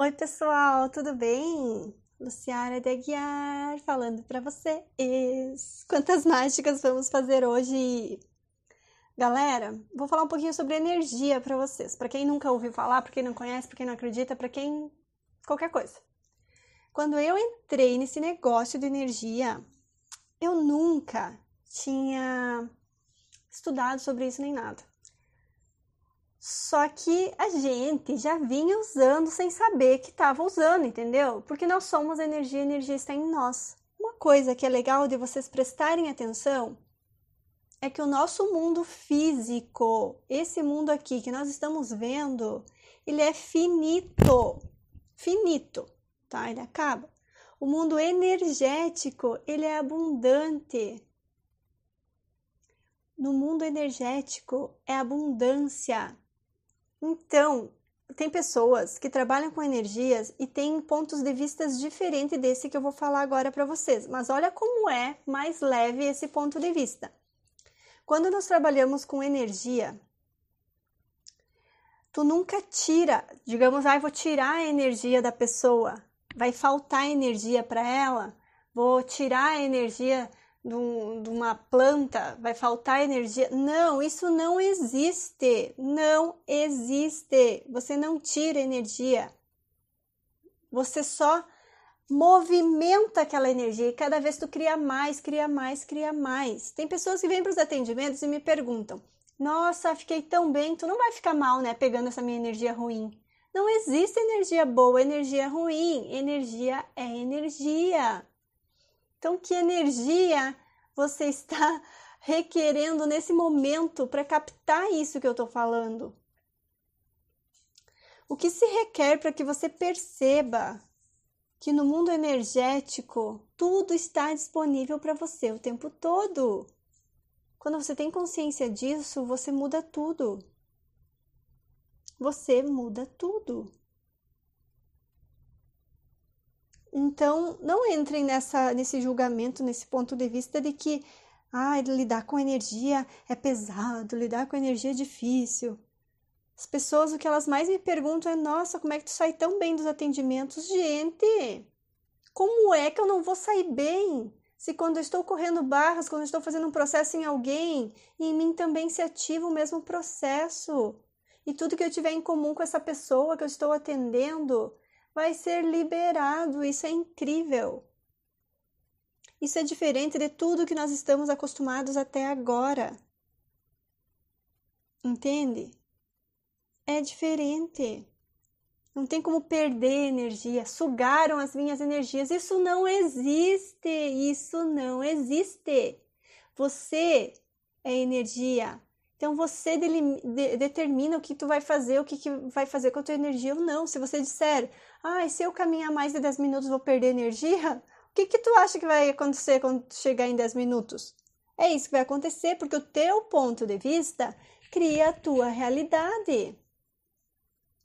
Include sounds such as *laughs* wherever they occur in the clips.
Oi, pessoal, tudo bem? Luciana de Aguiar falando para vocês. Quantas mágicas vamos fazer hoje? Galera, vou falar um pouquinho sobre energia para vocês. Para quem nunca ouviu falar, para quem não conhece, para quem não acredita, para quem qualquer coisa. Quando eu entrei nesse negócio de energia, eu nunca tinha estudado sobre isso nem nada. Só que a gente já vinha usando sem saber que estava usando, entendeu? Porque nós somos energia, a energia está em nós. Uma coisa que é legal de vocês prestarem atenção é que o nosso mundo físico, esse mundo aqui que nós estamos vendo, ele é finito. Finito, tá? Ele acaba. O mundo energético, ele é abundante. No mundo energético é abundância. Então, tem pessoas que trabalham com energias e têm pontos de vista diferentes desse que eu vou falar agora para vocês. Mas olha como é mais leve esse ponto de vista. Quando nós trabalhamos com energia, tu nunca tira, digamos, ah, vou tirar a energia da pessoa, vai faltar energia para ela, vou tirar a energia de uma planta, vai faltar energia. Não, isso não existe. Não existe. Você não tira energia. Você só movimenta aquela energia e cada vez tu cria mais, cria mais, cria mais. Tem pessoas que vêm para os atendimentos e me perguntam: Nossa, fiquei tão bem, tu não vai ficar mal, né? Pegando essa minha energia ruim. Não existe energia boa, energia ruim. Energia é energia. Então, que energia você está *laughs* requerendo nesse momento para captar isso que eu estou falando? O que se requer para que você perceba que no mundo energético tudo está disponível para você o tempo todo? Quando você tem consciência disso, você muda tudo. Você muda tudo. Então, não entrem nessa, nesse julgamento, nesse ponto de vista de que ah, lidar com energia é pesado, lidar com energia é difícil. As pessoas, o que elas mais me perguntam é: nossa, como é que tu sai tão bem dos atendimentos? Gente, como é que eu não vou sair bem? Se quando eu estou correndo barras, quando eu estou fazendo um processo em alguém, em mim também se ativa o mesmo processo. E tudo que eu tiver em comum com essa pessoa que eu estou atendendo vai ser liberado. Isso é incrível. Isso é diferente de tudo que nós estamos acostumados até agora. Entende? É diferente. Não tem como perder energia. Sugaram as minhas energias. Isso não existe. Isso não existe. Você é energia. Então você de, de, determina o que tu vai fazer, o que, que vai fazer com a tua energia ou não. Se você disser, ah, se eu caminhar mais de 10 minutos vou perder energia, o que, que tu acha que vai acontecer quando chegar em 10 minutos? É isso que vai acontecer, porque o teu ponto de vista cria a tua realidade.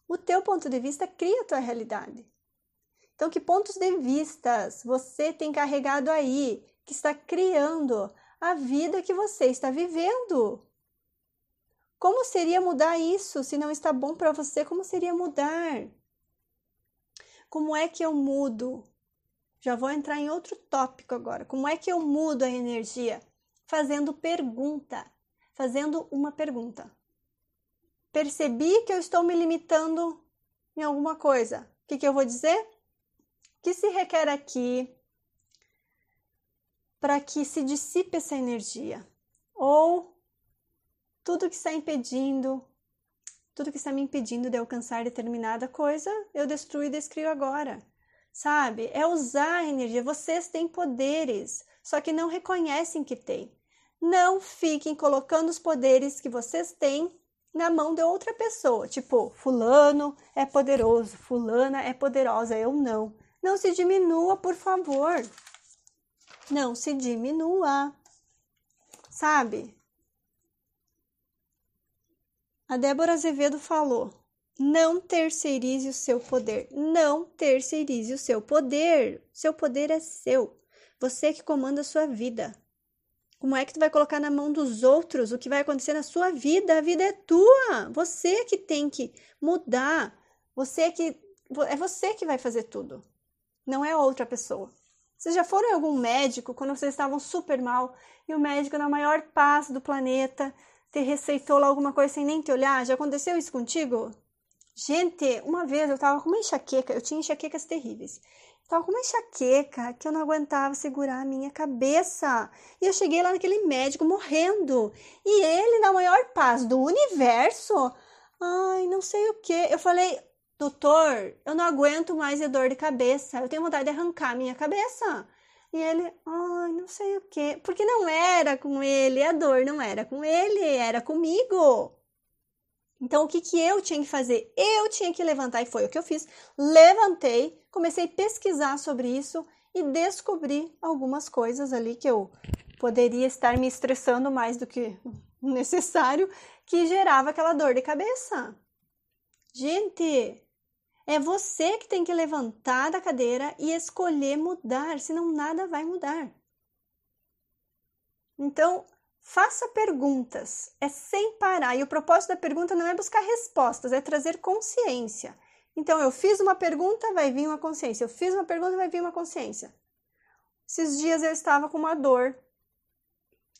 O teu ponto de vista cria a tua realidade. Então, que pontos de vistas você tem carregado aí que está criando a vida que você está vivendo? Como seria mudar isso? Se não está bom para você, como seria mudar? Como é que eu mudo? Já vou entrar em outro tópico agora. Como é que eu mudo a energia? Fazendo pergunta, fazendo uma pergunta. Percebi que eu estou me limitando em alguma coisa. O que, que eu vou dizer? O que se requer aqui para que se dissipe essa energia? Ou tudo que está impedindo, tudo que está me impedindo de alcançar determinada coisa, eu destruo e descrio agora. Sabe? É usar a energia. Vocês têm poderes, só que não reconhecem que têm. Não fiquem colocando os poderes que vocês têm na mão de outra pessoa. Tipo, fulano é poderoso, fulana é poderosa, eu não. Não se diminua, por favor. Não se diminua. Sabe? A Débora Azevedo falou: não terceirize o seu poder. Não terceirize o seu poder. Seu poder é seu. Você que comanda a sua vida. Como é que tu vai colocar na mão dos outros o que vai acontecer na sua vida? A vida é tua. Você que tem que mudar. Você que é você que vai fazer tudo, não é outra pessoa. Vocês já foram em algum médico quando vocês estavam super mal e o médico, na maior paz do planeta, te receitou lá alguma coisa sem nem te olhar? Já aconteceu isso contigo? Gente, uma vez eu tava com uma enxaqueca, eu tinha enxaquecas terríveis. Tava com uma enxaqueca que eu não aguentava segurar a minha cabeça. E eu cheguei lá naquele médico morrendo. E ele, na maior paz do universo, ai, não sei o que. Eu falei, doutor, eu não aguento mais a dor de cabeça. Eu tenho vontade de arrancar a minha cabeça. E ele, ai, não sei o que. Porque não era com ele, a dor não era com ele, era comigo. Então, o que, que eu tinha que fazer? Eu tinha que levantar, e foi o que eu fiz. Levantei, comecei a pesquisar sobre isso e descobri algumas coisas ali que eu poderia estar me estressando mais do que *laughs* necessário, que gerava aquela dor de cabeça. Gente, é você que tem que levantar da cadeira e escolher mudar, senão nada vai mudar. Então, Faça perguntas, é sem parar. E o propósito da pergunta não é buscar respostas, é trazer consciência. Então, eu fiz uma pergunta, vai vir uma consciência. Eu fiz uma pergunta, vai vir uma consciência. Esses dias eu estava com uma dor.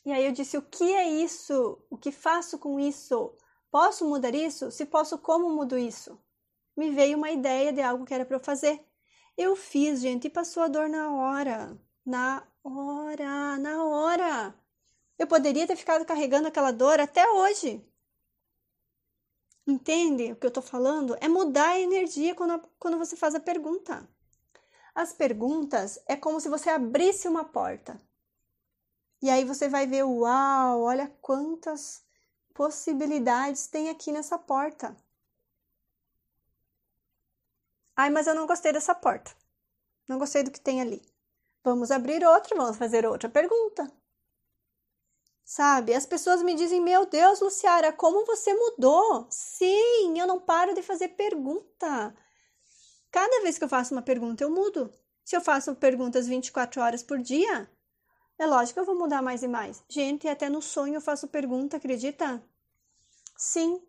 E aí eu disse: o que é isso? O que faço com isso? Posso mudar isso? Se posso, como mudo isso? Me veio uma ideia de algo que era para eu fazer. Eu fiz, gente, e passou a dor na hora. Na hora, na hora. Eu poderia ter ficado carregando aquela dor até hoje. Entende o que eu estou falando? É mudar a energia quando, quando você faz a pergunta. As perguntas é como se você abrisse uma porta. E aí você vai ver, uau, olha quantas possibilidades tem aqui nessa porta. Ai, mas eu não gostei dessa porta. Não gostei do que tem ali. Vamos abrir outra, vamos fazer outra pergunta. Sabe? As pessoas me dizem: Meu Deus, Luciara, como você mudou? Sim, eu não paro de fazer pergunta. Cada vez que eu faço uma pergunta, eu mudo. Se eu faço perguntas 24 horas por dia, é lógico que eu vou mudar mais e mais. Gente, até no sonho eu faço pergunta, acredita? Sim,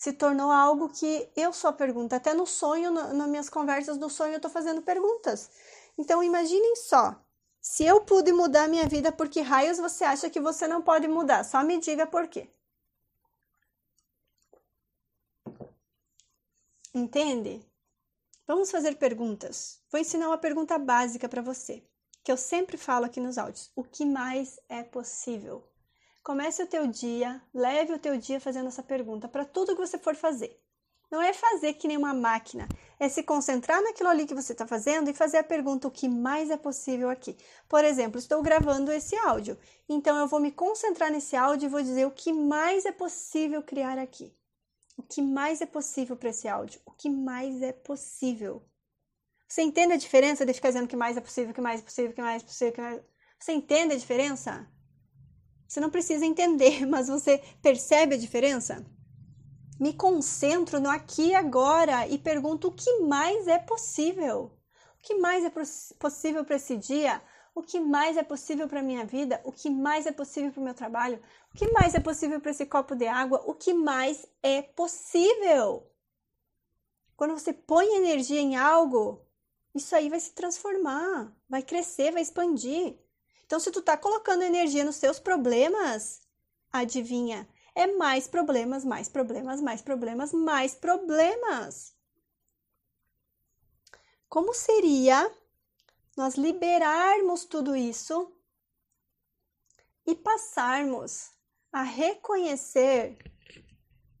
se tornou algo que eu só pergunto. Até no sonho, nas minhas conversas do sonho, eu estou fazendo perguntas. Então, imaginem só se eu pude mudar minha vida, por que raios você acha que você não pode mudar? Só me diga por quê. Entende? Vamos fazer perguntas. Vou ensinar uma pergunta básica para você, que eu sempre falo aqui nos áudios. O que mais é possível? Comece o teu dia, leve o teu dia fazendo essa pergunta para tudo que você for fazer. Não é fazer que nem uma máquina, é se concentrar naquilo ali que você está fazendo e fazer a pergunta o que mais é possível aqui. Por exemplo, estou gravando esse áudio, então eu vou me concentrar nesse áudio e vou dizer o que mais é possível criar aqui. O que mais é possível para esse áudio? O que mais é possível? Você entende a diferença de ficar dizendo que mais é possível, que mais é possível, que mais é possível, que mais... Você entende a diferença? Você não precisa entender, *laughs* mas você percebe a diferença? me concentro no aqui e agora e pergunto o que mais é possível. O que mais é possível para esse dia? O que mais é possível para minha vida? O que mais é possível para o meu trabalho? O que mais é possível para esse copo de água? O que mais é possível? Quando você põe energia em algo, isso aí vai se transformar, vai crescer, vai expandir. Então, se tu tá colocando energia nos seus problemas, adivinha, é mais problemas, mais problemas, mais problemas, mais problemas. Como seria nós liberarmos tudo isso e passarmos a reconhecer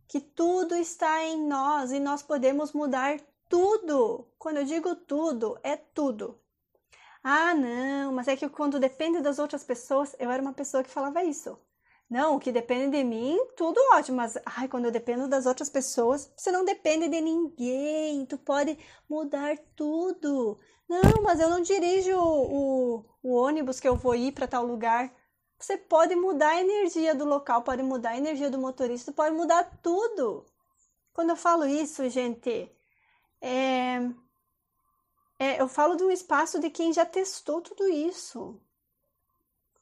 que tudo está em nós e nós podemos mudar tudo. Quando eu digo tudo, é tudo. Ah, não, mas é que quando depende das outras pessoas, eu era uma pessoa que falava isso. Não, o que depende de mim, tudo ótimo, mas ai, quando eu dependo das outras pessoas, você não depende de ninguém, tu pode mudar tudo. Não, mas eu não dirijo o, o, ônibus que eu vou ir para tal lugar. Você pode mudar a energia do local, pode mudar a energia do motorista, pode mudar tudo. Quando eu falo isso, gente, é, é, eu falo de um espaço de quem já testou tudo isso.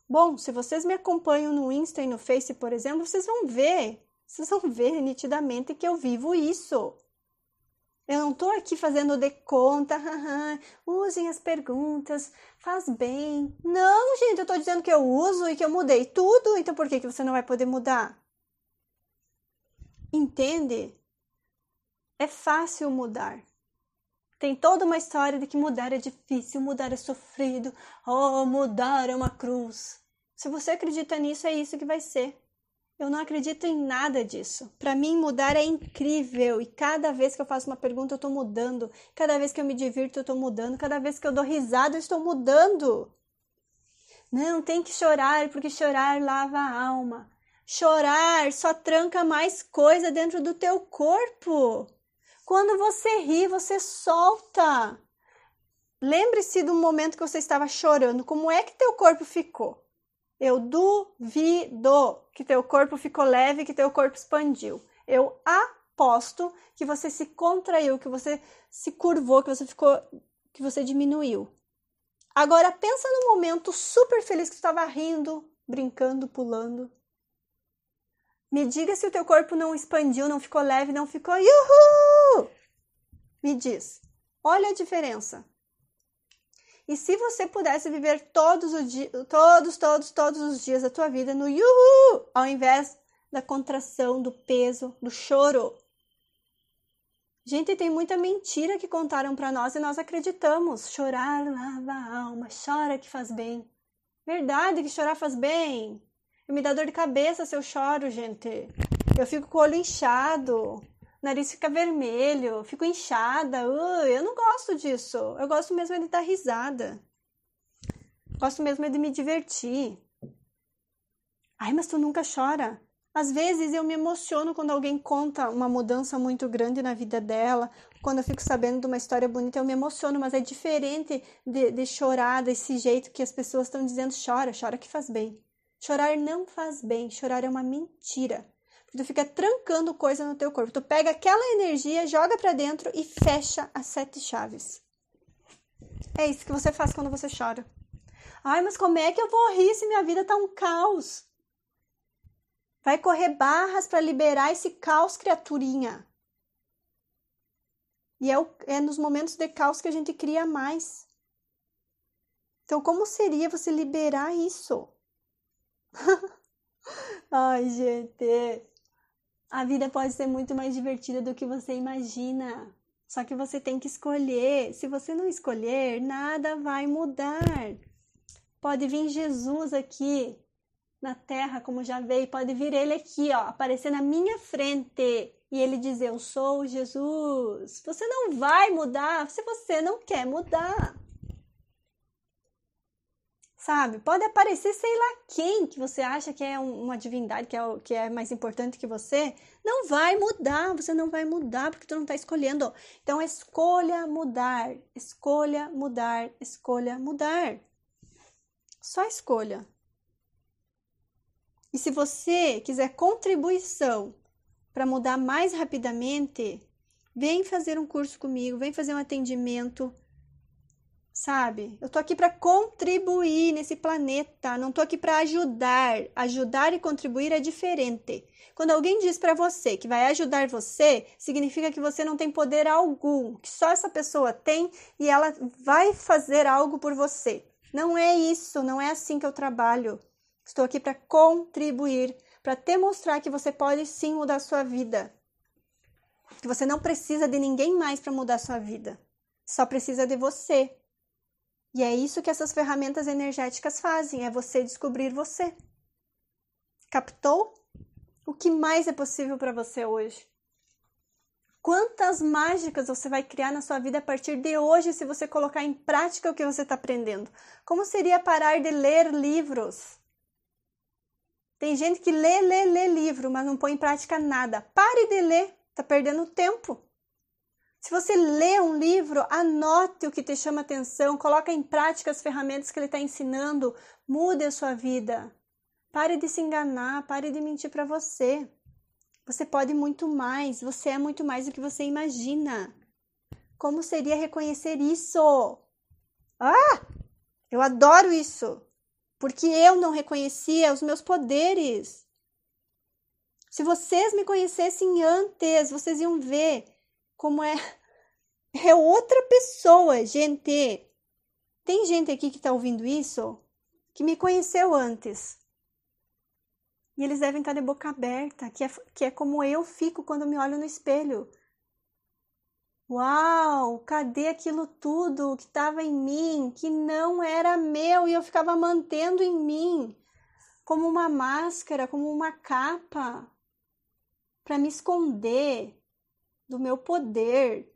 Bom, se vocês me acompanham no Insta e no Face, por exemplo, vocês vão ver, vocês vão ver nitidamente que eu vivo isso. Eu não tô aqui fazendo de conta, usem as perguntas, faz bem. Não, gente, eu tô dizendo que eu uso e que eu mudei tudo, então por que, que você não vai poder mudar? Entende? É fácil mudar. Tem toda uma história de que mudar é difícil, mudar é sofrido, oh, mudar é uma cruz. Se você acredita nisso, é isso que vai ser. Eu não acredito em nada disso. Para mim, mudar é incrível e cada vez que eu faço uma pergunta, eu estou mudando. Cada vez que eu me divirto, eu estou mudando. Cada vez que eu dou risada, eu estou mudando. Não tem que chorar, porque chorar lava a alma. Chorar só tranca mais coisa dentro do teu corpo. Quando você ri, você solta. Lembre-se do momento que você estava chorando. Como é que teu corpo ficou? Eu duvido que teu corpo ficou leve, que teu corpo expandiu. Eu aposto que você se contraiu, que você se curvou, que você ficou, que você diminuiu. Agora pensa no momento super feliz que tu estava rindo, brincando, pulando. Me diga se o teu corpo não expandiu, não ficou leve, não ficou! Me diz. Olha a diferença. E se você pudesse viver todos os dias, todos, todos, todos os dias da tua vida no yuhu, ao invés da contração, do peso, do choro. Gente, tem muita mentira que contaram para nós e nós acreditamos. Chorar lava a alma, chora que faz bem. Verdade que chorar faz bem. Eu me dá dor de cabeça se eu choro, gente. Eu fico com o olho inchado nariz fica vermelho, fico inchada. Uh, eu não gosto disso. Eu gosto mesmo de dar risada. Gosto mesmo de me divertir. Ai, mas tu nunca chora. Às vezes eu me emociono quando alguém conta uma mudança muito grande na vida dela. Quando eu fico sabendo de uma história bonita, eu me emociono, mas é diferente de, de chorar desse jeito que as pessoas estão dizendo: chora, chora que faz bem. Chorar não faz bem, chorar é uma mentira tu fica trancando coisa no teu corpo. Tu pega aquela energia, joga para dentro e fecha as sete chaves. É isso que você faz quando você chora. Ai, mas como é que eu vou rir se minha vida tá um caos? Vai correr barras para liberar esse caos, criaturinha. E é, o, é nos momentos de caos que a gente cria mais. Então, como seria você liberar isso? *laughs* Ai, gente. A vida pode ser muito mais divertida do que você imagina. Só que você tem que escolher. Se você não escolher, nada vai mudar. Pode vir Jesus aqui na terra, como já veio, pode vir ele aqui, ó, aparecer na minha frente e ele dizer: Eu sou Jesus. Você não vai mudar se você não quer mudar sabe? Pode aparecer sei lá quem que você acha que é uma divindade, que é, que é mais importante que você. Não vai mudar, você não vai mudar porque tu não está escolhendo. Então, escolha mudar, escolha mudar, escolha mudar. Só escolha. E se você quiser contribuição para mudar mais rapidamente, vem fazer um curso comigo, vem fazer um atendimento sabe? Eu tô aqui para contribuir nesse planeta, não tô aqui para ajudar. Ajudar e contribuir é diferente. Quando alguém diz para você que vai ajudar você, significa que você não tem poder algum, que só essa pessoa tem e ela vai fazer algo por você. Não é isso, não é assim que eu trabalho. Estou aqui para contribuir, para demonstrar que você pode sim mudar a sua vida. Que você não precisa de ninguém mais para mudar a sua vida. Só precisa de você. E é isso que essas ferramentas energéticas fazem, é você descobrir você. Captou? O que mais é possível para você hoje? Quantas mágicas você vai criar na sua vida a partir de hoje se você colocar em prática o que você está aprendendo? Como seria parar de ler livros? Tem gente que lê, lê, lê livro, mas não põe em prática nada. Pare de ler, está perdendo tempo. Se você lê um livro, anote o que te chama atenção, coloque em prática as ferramentas que ele está ensinando, mude a sua vida. Pare de se enganar, pare de mentir para você. Você pode muito mais, você é muito mais do que você imagina. Como seria reconhecer isso? Ah! Eu adoro isso! Porque eu não reconhecia os meus poderes. Se vocês me conhecessem antes, vocês iam ver como é *laughs* É outra pessoa, gente. Tem gente aqui que está ouvindo isso que me conheceu antes. E eles devem estar de boca aberta, que é, que é como eu fico quando me olho no espelho. Uau, cadê aquilo tudo que estava em mim, que não era meu e eu ficava mantendo em mim, como uma máscara, como uma capa, para me esconder do meu poder,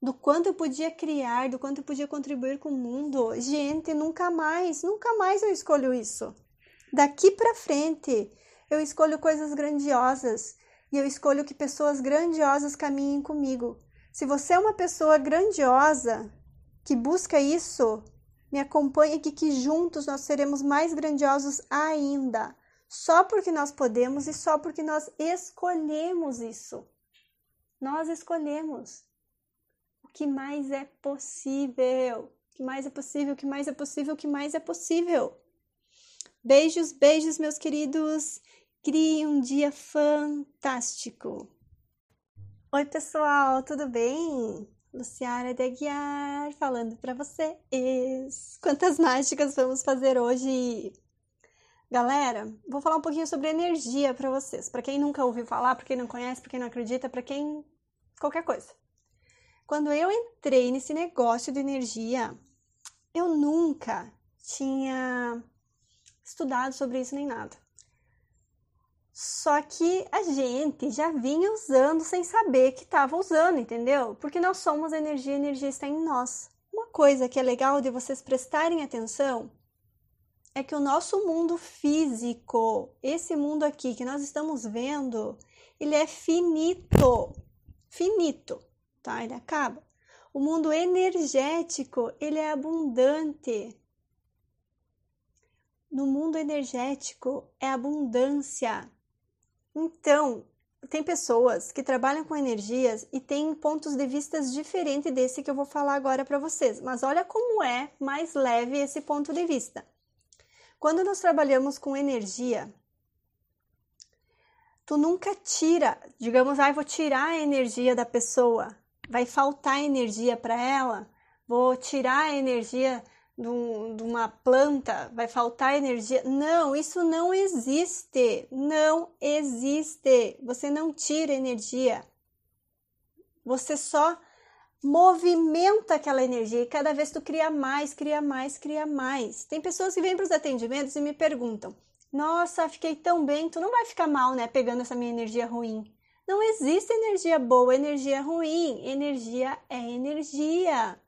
do quanto eu podia criar, do quanto eu podia contribuir com o mundo. Gente, nunca mais, nunca mais eu escolho isso. Daqui para frente, eu escolho coisas grandiosas e eu escolho que pessoas grandiosas caminhem comigo. Se você é uma pessoa grandiosa que busca isso, me acompanhe aqui que juntos nós seremos mais grandiosos ainda. Só porque nós podemos e só porque nós escolhemos isso. Nós escolhemos. O que mais é possível? O que mais é possível? O que mais é possível? O que mais é possível? Beijos, beijos, meus queridos. Crie um dia fantástico. Oi, pessoal, tudo bem? Luciana de Aguiar falando para vocês. Quantas mágicas vamos fazer hoje? Galera, vou falar um pouquinho sobre energia para vocês. Para quem nunca ouviu falar, para quem não conhece, para quem não acredita, para quem qualquer coisa. Quando eu entrei nesse negócio de energia, eu nunca tinha estudado sobre isso nem nada. Só que a gente já vinha usando sem saber que estava usando, entendeu? Porque nós somos energia, a energia está em nós. Uma coisa que é legal de vocês prestarem atenção é que o nosso mundo físico, esse mundo aqui que nós estamos vendo, ele é finito. Finito, tá? Ele acaba. O mundo energético, ele é abundante. No mundo energético é abundância. Então, tem pessoas que trabalham com energias e têm pontos de vista diferentes desse que eu vou falar agora para vocês. Mas olha como é mais leve esse ponto de vista. Quando nós trabalhamos com energia, tu nunca tira, digamos, ah, vou tirar a energia da pessoa, vai faltar energia para ela, vou tirar a energia de uma planta, vai faltar energia. Não, isso não existe. Não existe. Você não tira energia. Você só movimenta aquela energia e cada vez tu cria mais, cria mais, cria mais. Tem pessoas que vêm para os atendimentos e me perguntam: Nossa, fiquei tão bem, tu não vai ficar mal, né? Pegando essa minha energia ruim. Não existe energia boa, energia ruim. Energia é energia.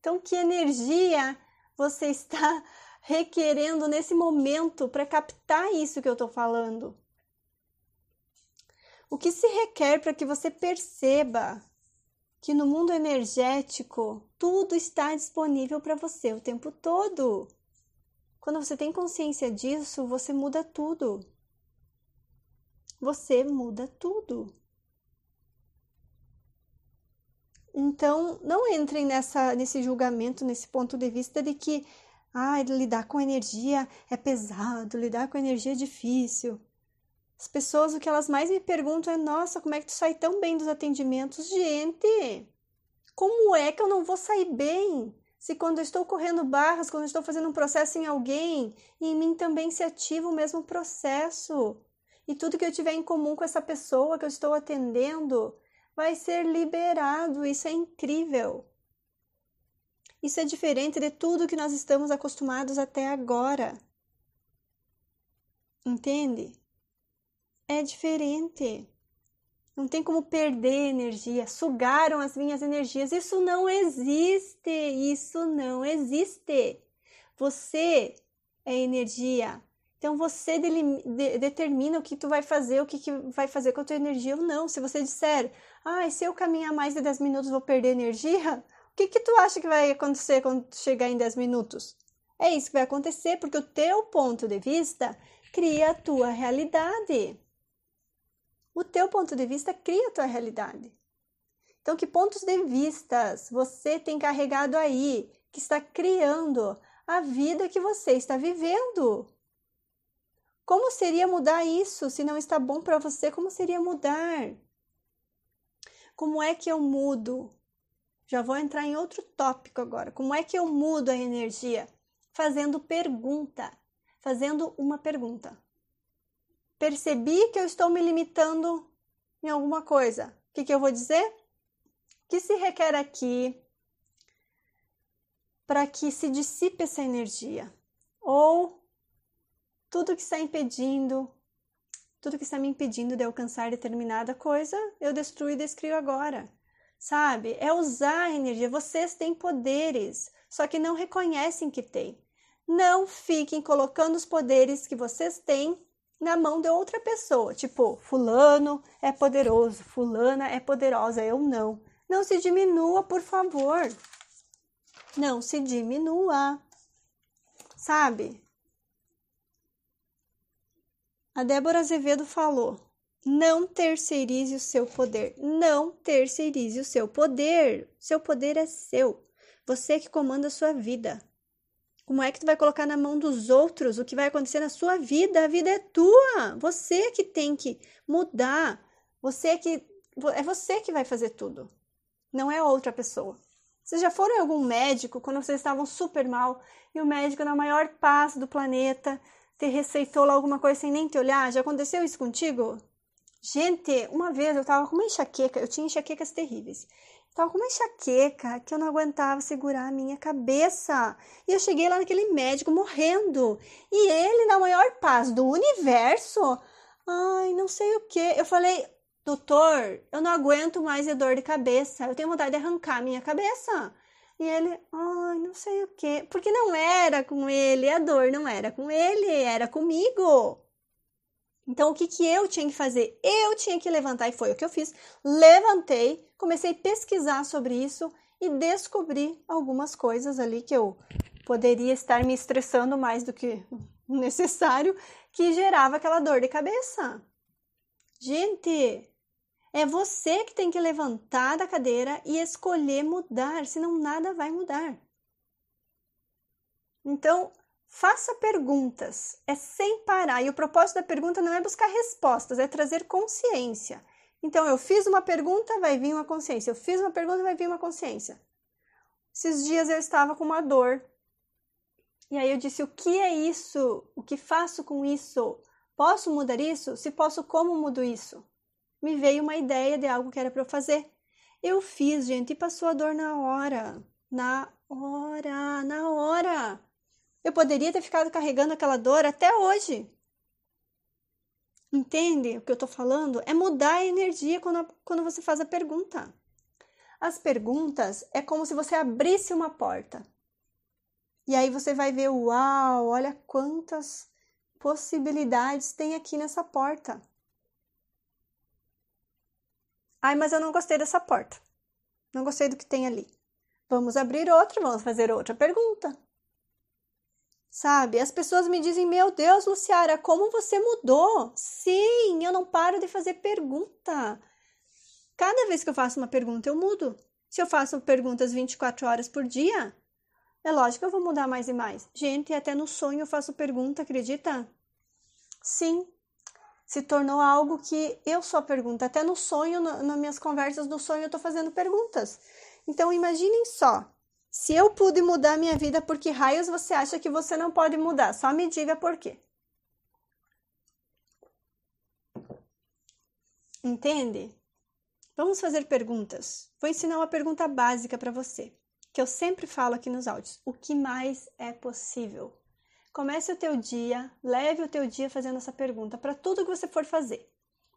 Então, que energia você está *laughs* requerendo nesse momento para captar isso que eu estou falando? O que se requer para que você perceba que no mundo energético tudo está disponível para você o tempo todo? Quando você tem consciência disso, você muda tudo. Você muda tudo. Então, não entrem nessa, nesse julgamento, nesse ponto de vista de que ah, lidar com energia é pesado, lidar com energia é difícil. As pessoas, o que elas mais me perguntam é: nossa, como é que tu sai tão bem dos atendimentos? Gente, como é que eu não vou sair bem? Se quando estou correndo barras, quando estou fazendo um processo em alguém, em mim também se ativa o mesmo processo. E tudo que eu tiver em comum com essa pessoa que eu estou atendendo vai ser liberado. Isso é incrível. Isso é diferente de tudo que nós estamos acostumados até agora. Entende? É diferente. Não tem como perder energia. Sugaram as minhas energias. Isso não existe. Isso não existe. Você é energia. Então você de, determina o que tu vai fazer, o que, que vai fazer com a tua energia ou não. Se você disser, ah, se eu caminhar mais de 10 minutos vou perder energia, o que, que tu acha que vai acontecer quando chegar em 10 minutos? É isso que vai acontecer, porque o teu ponto de vista cria a tua realidade. O teu ponto de vista cria a tua realidade. Então, que pontos de vistas você tem carregado aí que está criando a vida que você está vivendo? Como seria mudar isso? Se não está bom para você, como seria mudar? Como é que eu mudo? Já vou entrar em outro tópico agora. Como é que eu mudo a energia? Fazendo pergunta, fazendo uma pergunta. Percebi que eu estou me limitando em alguma coisa. O que, que eu vou dizer? O que se requer aqui para que se dissipe essa energia? Ou tudo que está impedindo, tudo que está me impedindo de alcançar determinada coisa, eu destruo e descrio agora. Sabe? É usar a energia. Vocês têm poderes, só que não reconhecem que têm. Não fiquem colocando os poderes que vocês têm na mão de outra pessoa. Tipo, fulano é poderoso, fulana é poderosa, eu não. Não se diminua, por favor. Não se diminua. Sabe? A Débora Azevedo falou: não terceirize o seu poder. Não terceirize o seu poder. Seu poder é seu. Você que comanda a sua vida. Como é que tu vai colocar na mão dos outros o que vai acontecer na sua vida? A vida é tua. Você que tem que mudar. Você que é você que vai fazer tudo. Não é outra pessoa. Vocês já foram em algum médico quando vocês estavam super mal e o médico na maior paz do planeta te receitou lá alguma coisa sem nem te olhar? Já aconteceu isso contigo? Gente, uma vez eu tava com uma enxaqueca, eu tinha enxaquecas terríveis. Tava com uma enxaqueca que eu não aguentava segurar a minha cabeça. E eu cheguei lá naquele médico morrendo. E ele, na maior paz do universo, ai, não sei o que. Eu falei, doutor, eu não aguento mais a dor de cabeça. Eu tenho vontade de arrancar a minha cabeça. E ele, ai, não sei o que. Porque não era com ele, a dor não era com ele, era comigo. Então, o que, que eu tinha que fazer? Eu tinha que levantar, e foi o que eu fiz. Levantei, comecei a pesquisar sobre isso e descobri algumas coisas ali que eu poderia estar me estressando mais do que *laughs* necessário, que gerava aquela dor de cabeça. Gente, é você que tem que levantar da cadeira e escolher mudar, senão nada vai mudar. Então, faça perguntas, é sem parar. E o propósito da pergunta não é buscar respostas, é trazer consciência. Então, eu fiz uma pergunta, vai vir uma consciência. Eu fiz uma pergunta, vai vir uma consciência. Esses dias eu estava com uma dor. E aí eu disse: o que é isso? O que faço com isso? Posso mudar isso? Se posso, como mudo isso? me veio uma ideia de algo que era para eu fazer. Eu fiz, gente, e passou a dor na hora. Na hora, na hora. Eu poderia ter ficado carregando aquela dor até hoje. Entende o que eu estou falando? É mudar a energia quando, quando você faz a pergunta. As perguntas é como se você abrisse uma porta. E aí você vai ver, uau, olha quantas possibilidades tem aqui nessa porta. Ai, mas eu não gostei dessa porta. Não gostei do que tem ali. Vamos abrir outra, vamos fazer outra pergunta. Sabe? As pessoas me dizem: Meu Deus, Luciara, como você mudou? Sim, eu não paro de fazer pergunta. Cada vez que eu faço uma pergunta, eu mudo. Se eu faço perguntas 24 horas por dia, é lógico que eu vou mudar mais e mais. Gente, até no sonho eu faço pergunta, acredita? Sim, se tornou algo que eu só pergunto. Até no sonho, no, nas minhas conversas do sonho, eu estou fazendo perguntas. Então, imaginem só. Se eu pude mudar minha vida, por que raios você acha que você não pode mudar? Só me diga por quê. Entende? Vamos fazer perguntas. Vou ensinar uma pergunta básica para você, que eu sempre falo aqui nos áudios. O que mais é possível? Comece o teu dia, leve o teu dia fazendo essa pergunta para tudo que você for fazer.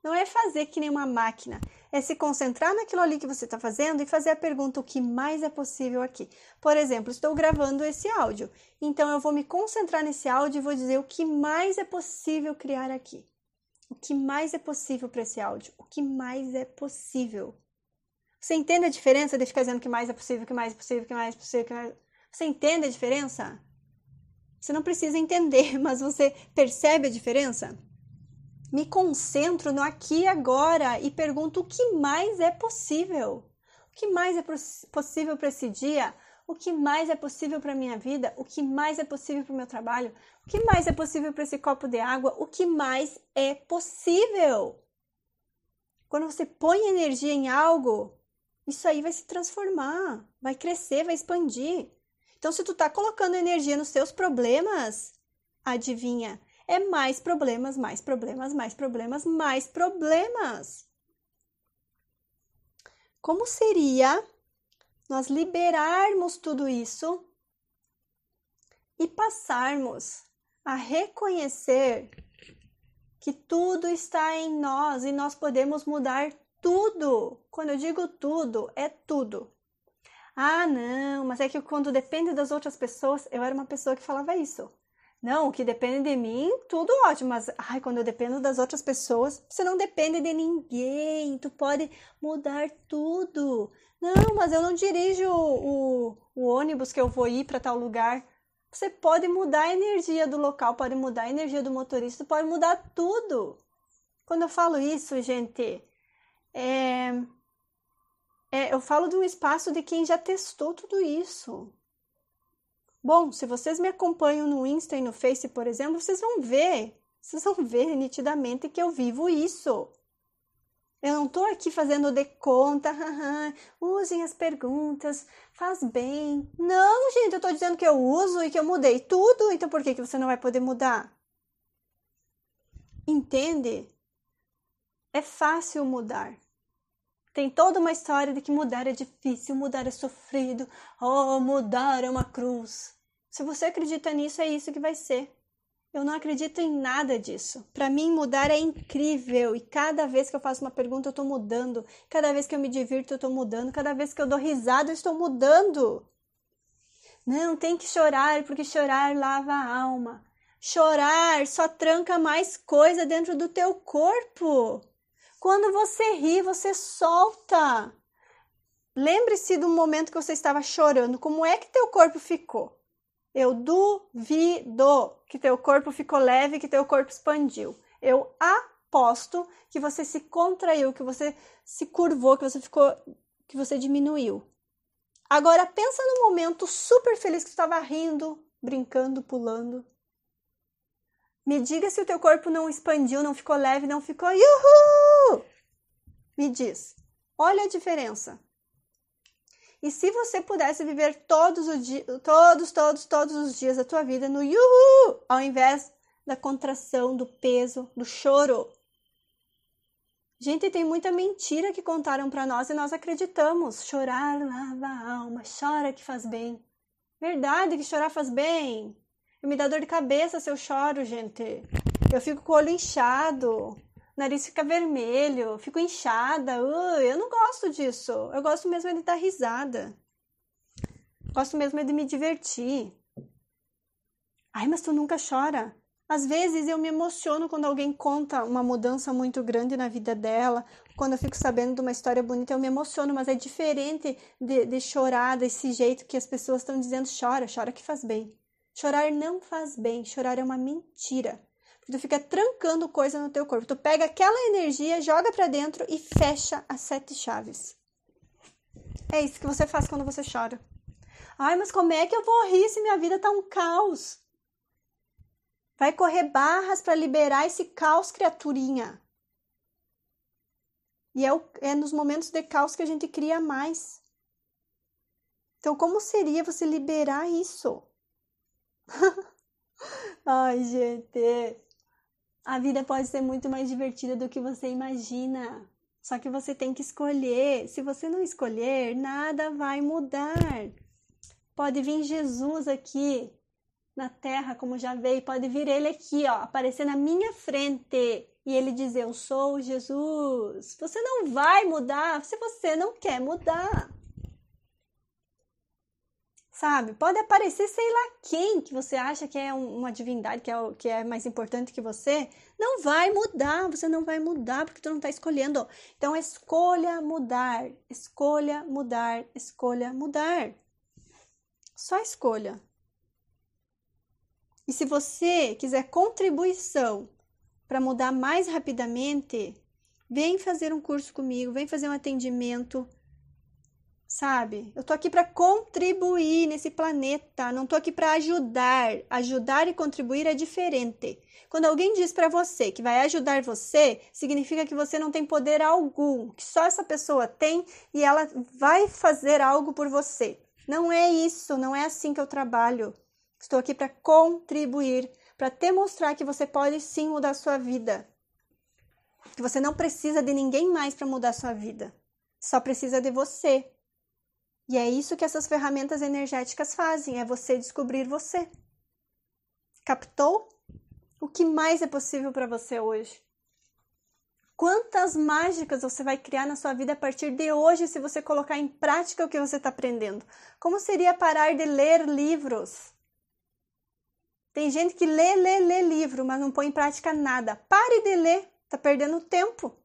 Não é fazer que nem uma máquina, é se concentrar naquilo ali que você está fazendo e fazer a pergunta o que mais é possível aqui. Por exemplo, estou gravando esse áudio, então eu vou me concentrar nesse áudio e vou dizer o que mais é possível criar aqui. O que mais é possível para esse áudio? O que mais é possível? Você entende a diferença de ficar dizendo que mais é possível, que mais é possível, que mais é possível, que mais... Você entende a diferença? Você não precisa entender, *laughs* mas você percebe a diferença? Me concentro no aqui e agora e pergunto o que mais é possível. O que mais é possível para esse dia? O que mais é possível para minha vida? O que mais é possível para o meu trabalho? O que mais é possível para esse copo de água? O que mais é possível? Quando você põe energia em algo, isso aí vai se transformar, vai crescer, vai expandir. Então, se tu tá colocando energia nos seus problemas, adivinha, é mais problemas, mais problemas, mais problemas, mais problemas. Como seria nós liberarmos tudo isso e passarmos a reconhecer que tudo está em nós e nós podemos mudar tudo. Quando eu digo tudo, é tudo. Ah, não, mas é que quando depende das outras pessoas, eu era uma pessoa que falava isso. Não, o que depende de mim, tudo ótimo, mas ai, quando eu dependo das outras pessoas, você não depende de ninguém, tu pode mudar tudo. Não, mas eu não dirijo o, o, ônibus que eu vou ir para tal lugar. Você pode mudar a energia do local, pode mudar a energia do motorista, pode mudar tudo. Quando eu falo isso, gente, é, é, eu falo de um espaço de quem já testou tudo isso. Bom, se vocês me acompanham no Insta e no Face, por exemplo, vocês vão ver, vocês vão ver nitidamente que eu vivo isso. Eu não estou aqui fazendo de conta, usem as perguntas, faz bem. Não, gente, eu estou dizendo que eu uso e que eu mudei tudo, então por que, que você não vai poder mudar? Entende? É fácil mudar. Tem toda uma história de que mudar é difícil, mudar é sofrido, oh, mudar é uma cruz. Se você acredita nisso, é isso que vai ser. Eu não acredito em nada disso. Para mim, mudar é incrível e cada vez que eu faço uma pergunta, eu estou mudando. Cada vez que eu me divirto, eu estou mudando. Cada vez que eu dou risada, eu estou mudando. Não tem que chorar, porque chorar lava a alma. Chorar só tranca mais coisa dentro do teu corpo. Quando você ri, você solta. Lembre-se do momento que você estava chorando. Como é que teu corpo ficou? Eu duvido que teu corpo ficou leve, que teu corpo expandiu. Eu aposto que você se contraiu, que você se curvou, que você ficou, que você diminuiu. Agora pensa no momento super feliz que tu estava rindo, brincando, pulando. Me diga se o teu corpo não expandiu, não ficou leve, não ficou! Me diz. Olha a diferença. E se você pudesse viver todos os dias, todos, todos, todos os dias da tua vida no yuhu, ao invés da contração, do peso, do choro. Gente, tem muita mentira que contaram para nós e nós acreditamos. Chorar lava a alma, chora que faz bem. Verdade que chorar faz bem. Eu me dá dor de cabeça se eu choro, gente. Eu fico com o olho inchado nariz fica vermelho, fico inchada. Uh, eu não gosto disso. Eu gosto mesmo de dar risada. Gosto mesmo de me divertir. Ai, mas tu nunca chora. Às vezes eu me emociono quando alguém conta uma mudança muito grande na vida dela, quando eu fico sabendo de uma história bonita, eu me emociono, mas é diferente de, de chorar desse jeito que as pessoas estão dizendo: chora, chora que faz bem. Chorar não faz bem, chorar é uma mentira tu fica trancando coisa no teu corpo. Tu pega aquela energia, joga para dentro e fecha as sete chaves. É isso que você faz quando você chora. Ai, mas como é que eu vou rir se minha vida tá um caos? Vai correr barras para liberar esse caos, criaturinha. E é, o, é nos momentos de caos que a gente cria mais. Então, como seria você liberar isso? *laughs* Ai, gente. A vida pode ser muito mais divertida do que você imagina. Só que você tem que escolher. Se você não escolher, nada vai mudar. Pode vir Jesus aqui na terra, como já veio, pode vir ele aqui, ó, aparecer na minha frente e ele dizer: Eu sou Jesus. Você não vai mudar se você não quer mudar sabe? Pode aparecer sei lá quem que você acha que é uma divindade, que é, que é mais importante que você. Não vai mudar, você não vai mudar porque tu não está escolhendo. Então, escolha mudar, escolha mudar, escolha mudar. Só escolha. E se você quiser contribuição para mudar mais rapidamente, vem fazer um curso comigo, vem fazer um atendimento sabe? Eu tô aqui para contribuir nesse planeta, não tô aqui para ajudar. Ajudar e contribuir é diferente. Quando alguém diz para você que vai ajudar você, significa que você não tem poder algum, que só essa pessoa tem e ela vai fazer algo por você. Não é isso, não é assim que eu trabalho. Estou aqui para contribuir, para demonstrar que você pode sim mudar a sua vida. Que você não precisa de ninguém mais para mudar a sua vida. Só precisa de você. E é isso que essas ferramentas energéticas fazem, é você descobrir você. Captou? O que mais é possível para você hoje? Quantas mágicas você vai criar na sua vida a partir de hoje se você colocar em prática o que você está aprendendo? Como seria parar de ler livros? Tem gente que lê, lê, lê livro, mas não põe em prática nada. Pare de ler, está perdendo tempo.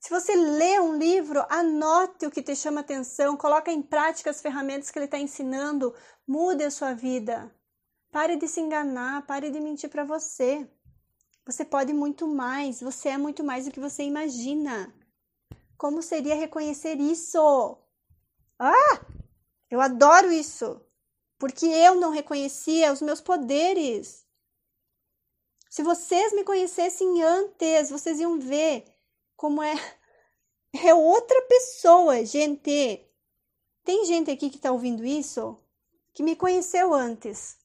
Se você lê um livro, anote o que te chama atenção, coloque em prática as ferramentas que ele está ensinando, mude a sua vida. Pare de se enganar, pare de mentir para você. Você pode muito mais, você é muito mais do que você imagina. Como seria reconhecer isso? Ah! Eu adoro isso! Porque eu não reconhecia os meus poderes. Se vocês me conhecessem antes, vocês iam ver como é *laughs* é outra pessoa, gente. Tem gente aqui que está ouvindo isso que me conheceu antes.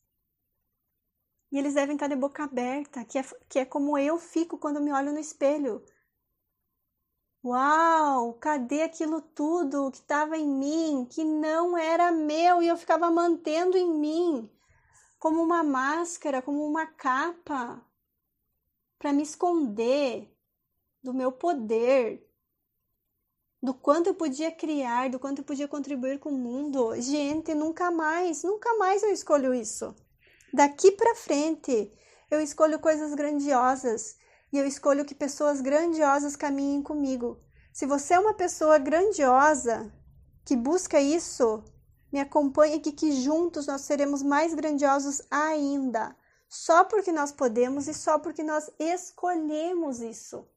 E eles devem estar de boca aberta, que é, que é como eu fico quando me olho no espelho. Uau, cadê aquilo tudo que estava em mim, que não era meu e eu ficava mantendo em mim, como uma máscara, como uma capa, para me esconder do meu poder, do quanto eu podia criar, do quanto eu podia contribuir com o mundo. Gente, nunca mais, nunca mais eu escolho isso. Daqui para frente, eu escolho coisas grandiosas e eu escolho que pessoas grandiosas caminhem comigo. Se você é uma pessoa grandiosa que busca isso, me acompanhe aqui que juntos nós seremos mais grandiosos ainda. Só porque nós podemos e só porque nós escolhemos isso.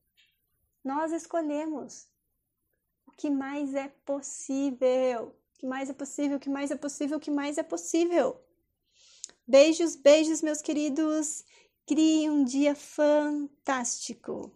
Nós escolhemos. O que mais é possível? O que mais é possível? O que mais é possível? O que mais é possível? Beijos, beijos, meus queridos. Crie um dia fantástico.